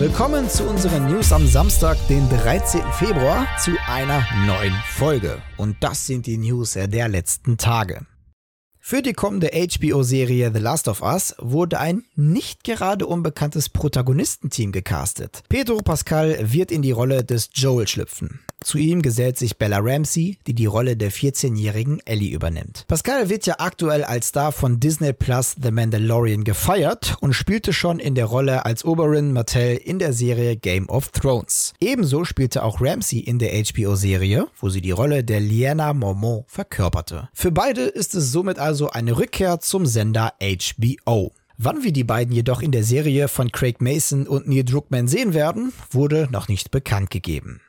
Willkommen zu unseren News am Samstag, den 13. Februar, zu einer neuen Folge. Und das sind die News der letzten Tage. Für die kommende HBO-Serie The Last of Us wurde ein nicht gerade unbekanntes Protagonistenteam gecastet. Pedro Pascal wird in die Rolle des Joel schlüpfen. Zu ihm gesellt sich Bella Ramsey, die die Rolle der 14-jährigen Ellie übernimmt. Pascal wird ja aktuell als Star von Disney Plus The Mandalorian gefeiert und spielte schon in der Rolle als Oberyn Martell in der Serie Game of Thrones. Ebenso spielte auch Ramsey in der HBO-Serie, wo sie die Rolle der Lyanna Mormont verkörperte. Für beide ist es somit also eine Rückkehr zum Sender HBO. Wann wir die beiden jedoch in der Serie von Craig Mason und Neil Druckmann sehen werden, wurde noch nicht bekannt gegeben.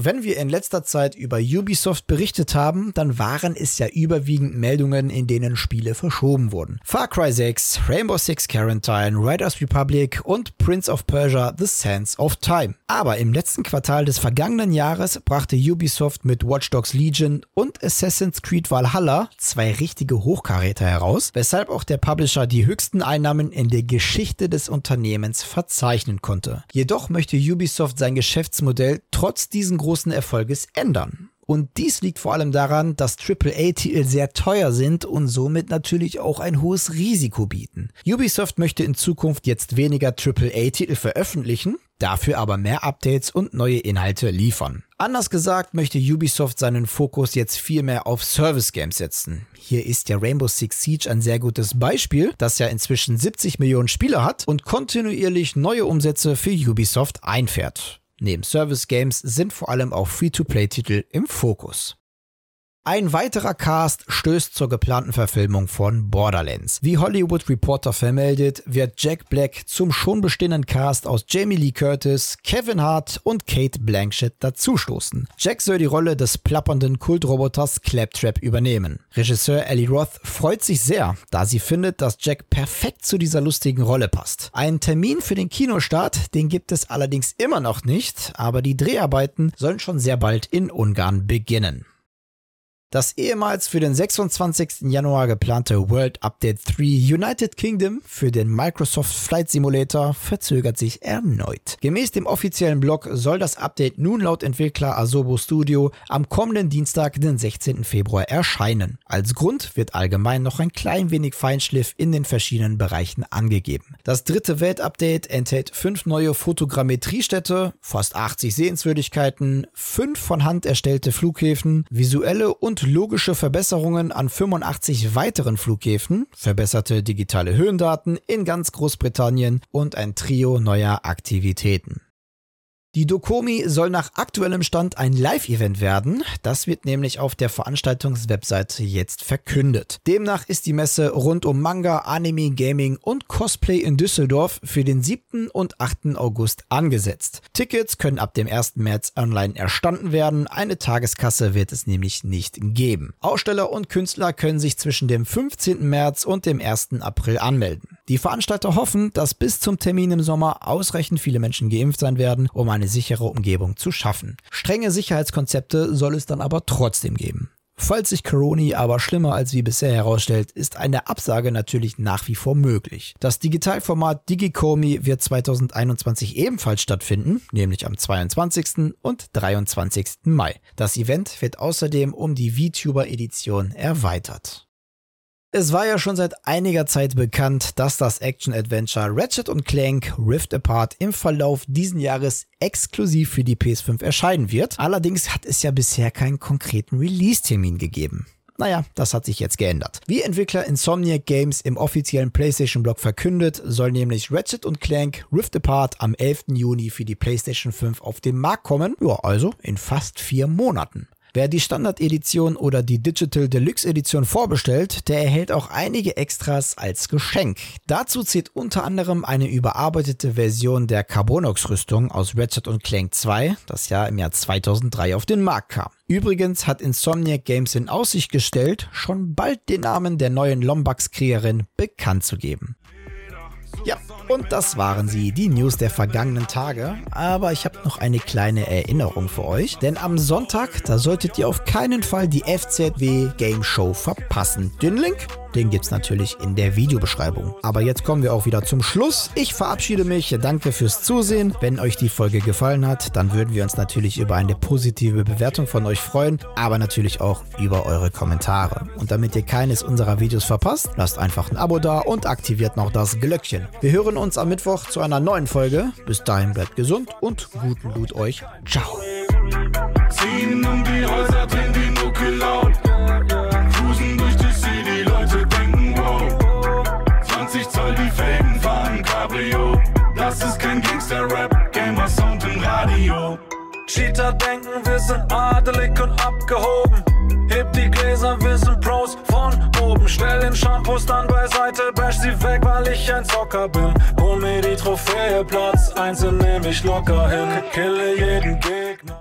Wenn wir in letzter Zeit über Ubisoft berichtet haben, dann waren es ja überwiegend Meldungen, in denen Spiele verschoben wurden. Far Cry 6, Rainbow Six Quarantine, Riders Republic und Prince of Persia The Sands of Time. Aber im letzten Quartal des vergangenen Jahres brachte Ubisoft mit Watch Dogs Legion und Assassin's Creed Valhalla zwei richtige Hochkaräter heraus, weshalb auch der Publisher die höchsten Einnahmen in der Geschichte des Unternehmens verzeichnen konnte. Jedoch möchte Ubisoft sein Geschäftsmodell trotz diesen großen Erfolges ändern. Und dies liegt vor allem daran, dass AAA-Titel sehr teuer sind und somit natürlich auch ein hohes Risiko bieten. Ubisoft möchte in Zukunft jetzt weniger AAA-Titel veröffentlichen, dafür aber mehr Updates und neue Inhalte liefern. Anders gesagt möchte Ubisoft seinen Fokus jetzt viel mehr auf Service Games setzen. Hier ist der Rainbow Six Siege ein sehr gutes Beispiel, das ja inzwischen 70 Millionen Spieler hat und kontinuierlich neue Umsätze für Ubisoft einfährt. Neben Service Games sind vor allem auch Free-to-Play-Titel im Fokus. Ein weiterer Cast stößt zur geplanten Verfilmung von Borderlands. Wie Hollywood Reporter vermeldet, wird Jack Black zum schon bestehenden Cast aus Jamie Lee Curtis, Kevin Hart und Kate Blanchett dazustoßen. Jack soll die Rolle des plappernden Kultroboters Claptrap übernehmen. Regisseur Ellie Roth freut sich sehr, da sie findet, dass Jack perfekt zu dieser lustigen Rolle passt. Einen Termin für den Kinostart, den gibt es allerdings immer noch nicht, aber die Dreharbeiten sollen schon sehr bald in Ungarn beginnen. Das ehemals für den 26. Januar geplante World Update 3 United Kingdom für den Microsoft Flight Simulator verzögert sich erneut. Gemäß dem offiziellen Blog soll das Update nun laut Entwickler Asobo Studio am kommenden Dienstag, den 16. Februar erscheinen. Als Grund wird allgemein noch ein klein wenig Feinschliff in den verschiedenen Bereichen angegeben. Das dritte Welt-Update enthält fünf neue Fotogrammetriestädte, fast 80 Sehenswürdigkeiten, fünf von Hand erstellte Flughäfen, visuelle und logische Verbesserungen an 85 weiteren Flughäfen, verbesserte digitale Höhendaten in ganz Großbritannien und ein Trio neuer Aktivitäten. Die Dokomi soll nach aktuellem Stand ein Live-Event werden. Das wird nämlich auf der Veranstaltungswebseite jetzt verkündet. Demnach ist die Messe rund um Manga, Anime, Gaming und Cosplay in Düsseldorf für den 7. und 8. August angesetzt. Tickets können ab dem 1. März online erstanden werden. Eine Tageskasse wird es nämlich nicht geben. Aussteller und Künstler können sich zwischen dem 15. März und dem 1. April anmelden. Die Veranstalter hoffen, dass bis zum Termin im Sommer ausreichend viele Menschen geimpft sein werden, um eine sichere Umgebung zu schaffen. Strenge Sicherheitskonzepte soll es dann aber trotzdem geben. Falls sich Coroni aber schlimmer als wie bisher herausstellt, ist eine Absage natürlich nach wie vor möglich. Das Digitalformat Digicomi wird 2021 ebenfalls stattfinden, nämlich am 22. und 23. Mai. Das Event wird außerdem um die VTuber-Edition erweitert. Es war ja schon seit einiger Zeit bekannt, dass das Action-Adventure Ratchet Clank Rift Apart im Verlauf diesen Jahres exklusiv für die PS5 erscheinen wird. Allerdings hat es ja bisher keinen konkreten Release-Termin gegeben. Naja, das hat sich jetzt geändert. Wie Entwickler Insomniac Games im offiziellen PlayStation-Blog verkündet, soll nämlich Ratchet Clank Rift Apart am 11. Juni für die PlayStation 5 auf den Markt kommen. Ja, also in fast vier Monaten. Wer die Standard-Edition oder die Digital Deluxe Edition vorbestellt, der erhält auch einige Extras als Geschenk. Dazu zählt unter anderem eine überarbeitete Version der Carbonox-Rüstung aus Ratchet Clank 2, das ja im Jahr 2003 auf den Markt kam. Übrigens hat Insomniac Games in Aussicht gestellt, schon bald den Namen der neuen Lombax-Kriegerin bekannt zu geben. Ja, und das waren sie, die News der vergangenen Tage. Aber ich habe noch eine kleine Erinnerung für euch, denn am Sonntag, da solltet ihr auf keinen Fall die FZW Game Show verpassen. Den Link Den gibt's natürlich in der Videobeschreibung. Aber jetzt kommen wir auch wieder zum Schluss. Ich verabschiede mich. Danke fürs Zusehen. Wenn euch die Folge gefallen hat, dann würden wir uns natürlich über eine positive Bewertung von euch freuen, aber natürlich auch über eure Kommentare. Und damit ihr keines unserer Videos verpasst, lasst einfach ein Abo da und aktiviert noch das Glöckchen. Wir hören uns am Mittwoch zu einer neuen Folge. Bis dahin bleibt gesund und guten Loot euch. Ciao. Ziehen um die Häuser, drehen die Mucke laut. Durch die City, Leute denken wow. 20 Zoll die Felgen fahren Cabrio. Das ist kein Gangster-Rap, Gamer Sound im Radio. Cheater denken, wir sind adelig und abgehoben. Heb die Gläser, wir sind Pros von oben. Stell den Shampoos dann beiseite, sie weg, weil ich ein Zocker bin. Hol mir die Trophäe, Platz einzeln nehm ich locker hin. Kille jeden Gegner.